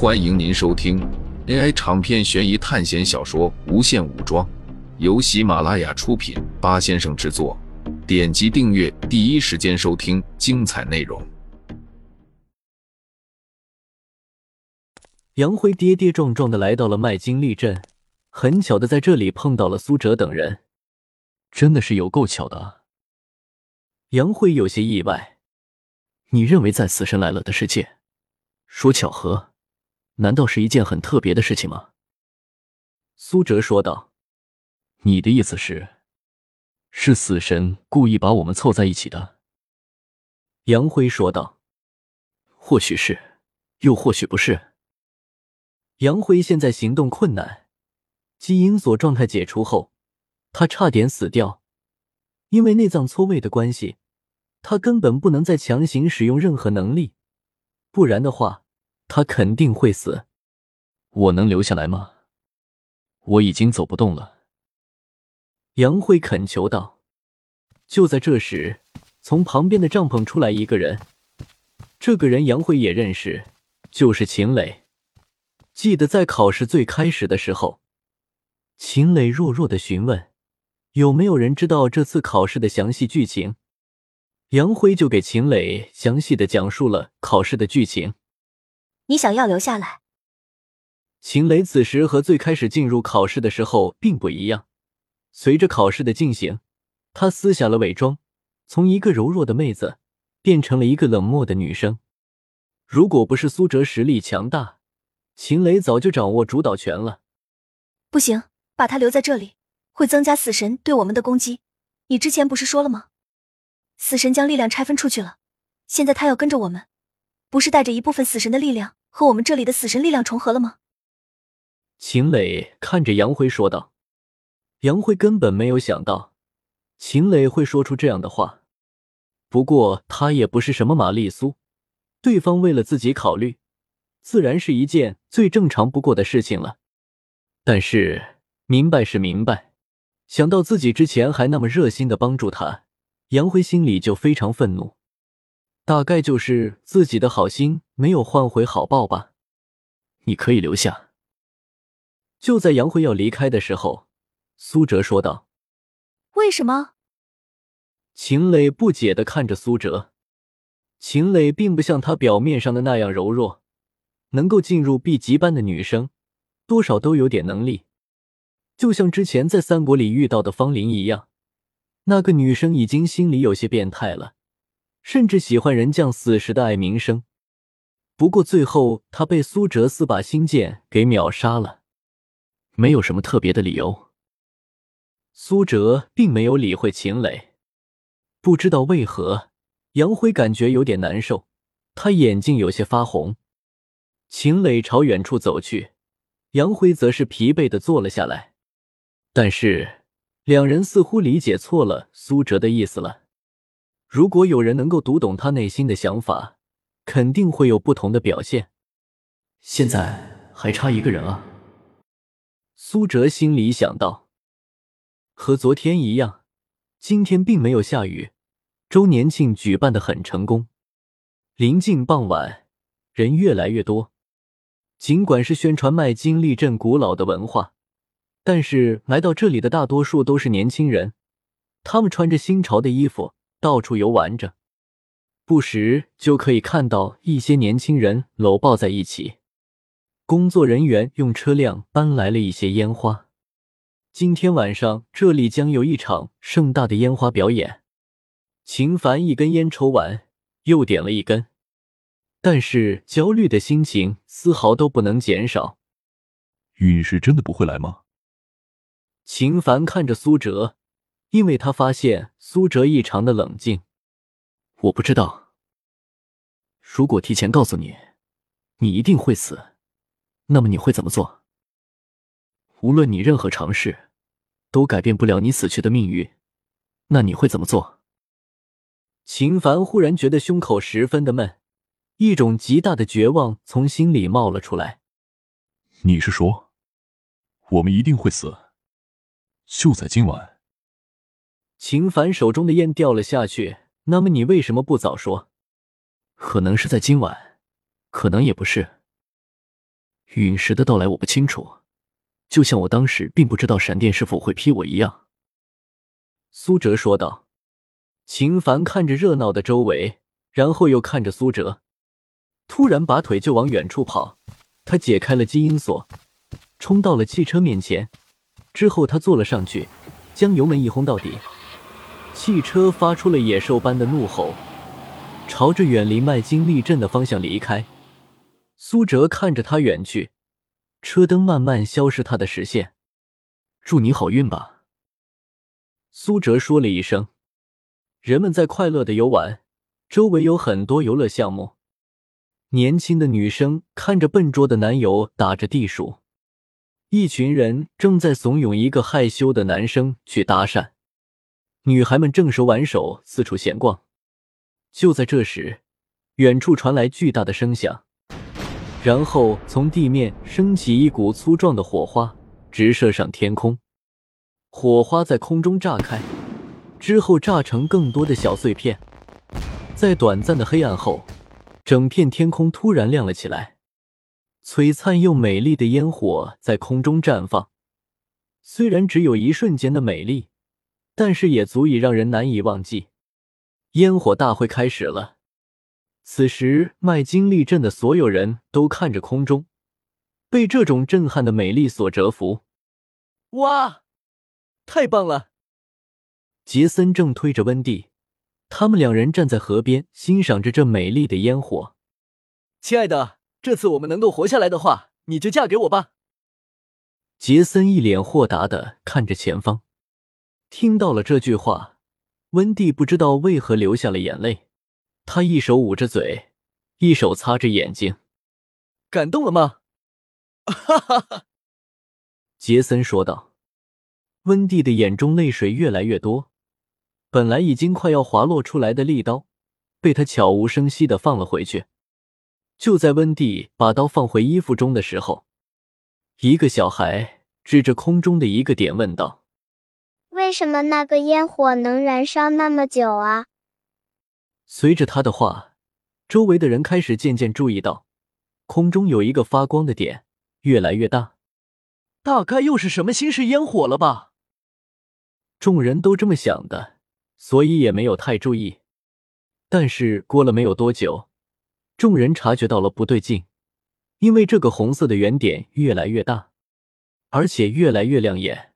欢迎您收听 AI 长篇悬疑探险小说《无限武装》，由喜马拉雅出品，八先生制作。点击订阅，第一时间收听精彩内容。杨辉跌跌撞撞的来到了麦金利镇，很巧的在这里碰到了苏哲等人，真的是有够巧的啊！杨辉有些意外。你认为在死神来了的世界，说巧合，难道是一件很特别的事情吗？苏哲说道。你的意思是，是死神故意把我们凑在一起的？杨辉说道。或许是，又或许不是。杨辉现在行动困难，基因锁状态解除后，他差点死掉，因为内脏错位的关系。他根本不能再强行使用任何能力，不然的话，他肯定会死。我能留下来吗？我已经走不动了。杨慧恳求道。就在这时，从旁边的帐篷出来一个人，这个人杨慧也认识，就是秦磊。记得在考试最开始的时候，秦磊弱弱的询问，有没有人知道这次考试的详细剧情。杨辉就给秦磊详细的讲述了考试的剧情。你想要留下来？秦雷此时和最开始进入考试的时候并不一样。随着考试的进行，他撕下了伪装，从一个柔弱的妹子变成了一个冷漠的女生。如果不是苏哲实力强大，秦雷早就掌握主导权了。不行，把他留在这里会增加死神对我们的攻击。你之前不是说了吗？死神将力量拆分出去了，现在他要跟着我们，不是带着一部分死神的力量和我们这里的死神力量重合了吗？秦磊看着杨辉说道。杨辉根本没有想到秦磊会说出这样的话，不过他也不是什么玛丽苏，对方为了自己考虑，自然是一件最正常不过的事情了。但是明白是明白，想到自己之前还那么热心的帮助他。杨辉心里就非常愤怒，大概就是自己的好心没有换回好报吧。你可以留下。就在杨辉要离开的时候，苏哲说道：“为什么？”秦磊不解的看着苏哲。秦磊并不像他表面上的那样柔弱，能够进入 B 级班的女生，多少都有点能力，就像之前在三国里遇到的方林一样。那个女生已经心里有些变态了，甚至喜欢人将死时的哀鸣声。不过最后他被苏哲四把星剑给秒杀了，没有什么特别的理由。苏哲并没有理会秦磊，不知道为何杨辉感觉有点难受，他眼睛有些发红。秦磊朝远处走去，杨辉则是疲惫的坐了下来，但是。两人似乎理解错了苏哲的意思了。如果有人能够读懂他内心的想法，肯定会有不同的表现。现在还差一个人啊！苏哲心里想到。和昨天一样，今天并没有下雨，周年庆举办的很成功。临近傍晚，人越来越多。尽管是宣传麦金利镇古老的文化。但是来到这里的大多数都是年轻人，他们穿着新潮的衣服，到处游玩着，不时就可以看到一些年轻人搂抱在一起。工作人员用车辆搬来了一些烟花，今天晚上这里将有一场盛大的烟花表演。秦凡一根烟抽完，又点了一根，但是焦虑的心情丝毫都不能减少。陨石真的不会来吗？秦凡看着苏哲，因为他发现苏哲异常的冷静。我不知道，如果提前告诉你，你一定会死，那么你会怎么做？无论你任何尝试，都改变不了你死去的命运，那你会怎么做？秦凡忽然觉得胸口十分的闷，一种极大的绝望从心里冒了出来。你是说，我们一定会死？就在今晚，秦凡手中的烟掉了下去。那么你为什么不早说？可能是在今晚，可能也不是。陨石的到来我不清楚，就像我当时并不知道闪电是否会劈我一样。”苏哲说道。秦凡看着热闹的周围，然后又看着苏哲，突然拔腿就往远处跑。他解开了基因锁，冲到了汽车面前，之后他坐了上去，将油门一轰到底，汽车发出了野兽般的怒吼，朝着远离麦金利镇的方向离开。苏哲看着他远去，车灯慢慢消失他的视线。祝你好运吧，苏哲说了一声。人们在快乐的游玩，周围有很多游乐项目。年轻的女生看着笨拙的男友打着地鼠，一群人正在怂恿一个害羞的男生去搭讪。女孩们正手挽手四处闲逛。就在这时，远处传来巨大的声响，然后从地面升起一股粗壮的火花，直射上天空。火花在空中炸开。之后炸成更多的小碎片，在短暂的黑暗后，整片天空突然亮了起来。璀璨又美丽的烟火在空中绽放，虽然只有一瞬间的美丽，但是也足以让人难以忘记。烟火大会开始了。此时，麦金利镇的所有人都看着空中，被这种震撼的美丽所折服。哇，太棒了！杰森正推着温蒂，他们两人站在河边欣赏着这美丽的烟火。亲爱的，这次我们能够活下来的话，你就嫁给我吧。杰森一脸豁达的看着前方，听到了这句话，温蒂不知道为何流下了眼泪。他一手捂着嘴，一手擦着眼睛。感动了吗？哈哈哈，杰森说道。温蒂的眼中泪水越来越多。本来已经快要滑落出来的利刀，被他悄无声息的放了回去。就在温蒂把刀放回衣服中的时候，一个小孩指着空中的一个点问道：“为什么那个烟火能燃烧那么久啊？”随着他的话，周围的人开始渐渐注意到，空中有一个发光的点，越来越大。大概又是什么新式烟火了吧？众人都这么想的。所以也没有太注意，但是过了没有多久，众人察觉到了不对劲，因为这个红色的圆点越来越大，而且越来越亮眼。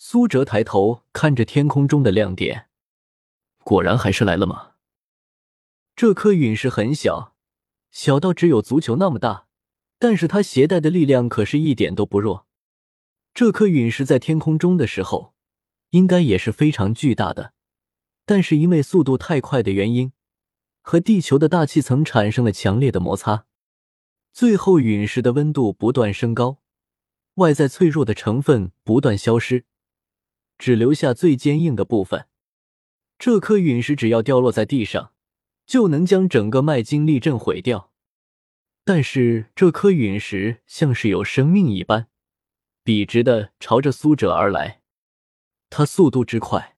苏哲抬头看着天空中的亮点，果然还是来了吗？这颗陨石很小，小到只有足球那么大，但是它携带的力量可是一点都不弱。这颗陨石在天空中的时候，应该也是非常巨大的。但是因为速度太快的原因，和地球的大气层产生了强烈的摩擦，最后陨石的温度不断升高，外在脆弱的成分不断消失，只留下最坚硬的部分。这颗陨石只要掉落在地上，就能将整个麦金利镇毁掉。但是这颗陨石像是有生命一般，笔直的朝着苏哲而来，它速度之快。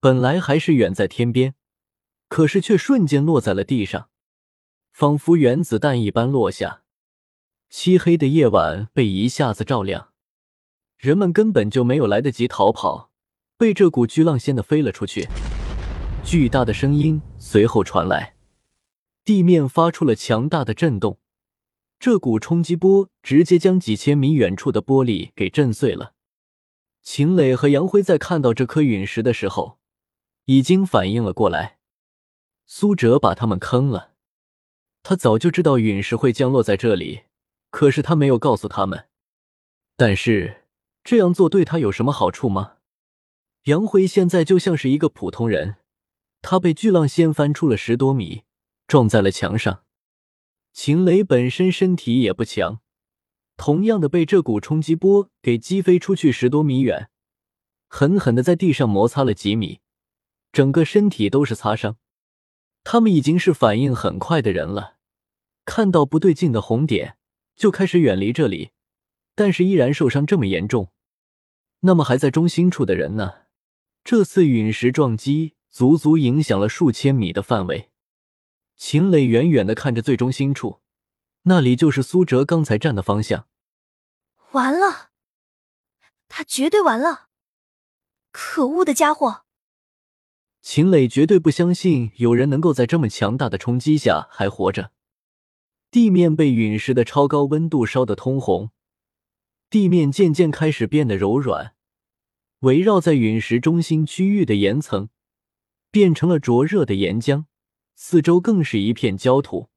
本来还是远在天边，可是却瞬间落在了地上，仿佛原子弹一般落下。漆黑的夜晚被一下子照亮，人们根本就没有来得及逃跑，被这股巨浪掀得飞了出去。巨大的声音随后传来，地面发出了强大的震动，这股冲击波直接将几千米远处的玻璃给震碎了。秦磊和杨辉在看到这颗陨石的时候。已经反应了过来，苏哲把他们坑了。他早就知道陨石会降落在这里，可是他没有告诉他们。但是这样做对他有什么好处吗？杨辉现在就像是一个普通人，他被巨浪掀翻出了十多米，撞在了墙上。秦雷本身身体也不强，同样的被这股冲击波给击飞出去十多米远，狠狠的在地上摩擦了几米。整个身体都是擦伤，他们已经是反应很快的人了，看到不对劲的红点就开始远离这里，但是依然受伤这么严重。那么还在中心处的人呢？这次陨石撞击足足影响了数千米的范围。秦磊远远的看着最中心处，那里就是苏哲刚才站的方向。完了，他绝对完了！可恶的家伙！秦磊绝对不相信有人能够在这么强大的冲击下还活着。地面被陨石的超高温度烧得通红，地面渐渐开始变得柔软，围绕在陨石中心区域的岩层变成了灼热的岩浆，四周更是一片焦土。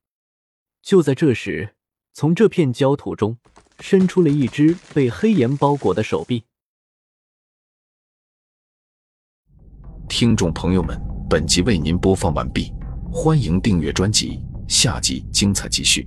就在这时，从这片焦土中伸出了一只被黑岩包裹的手臂。听众朋友们，本集为您播放完毕，欢迎订阅专辑，下集精彩继续。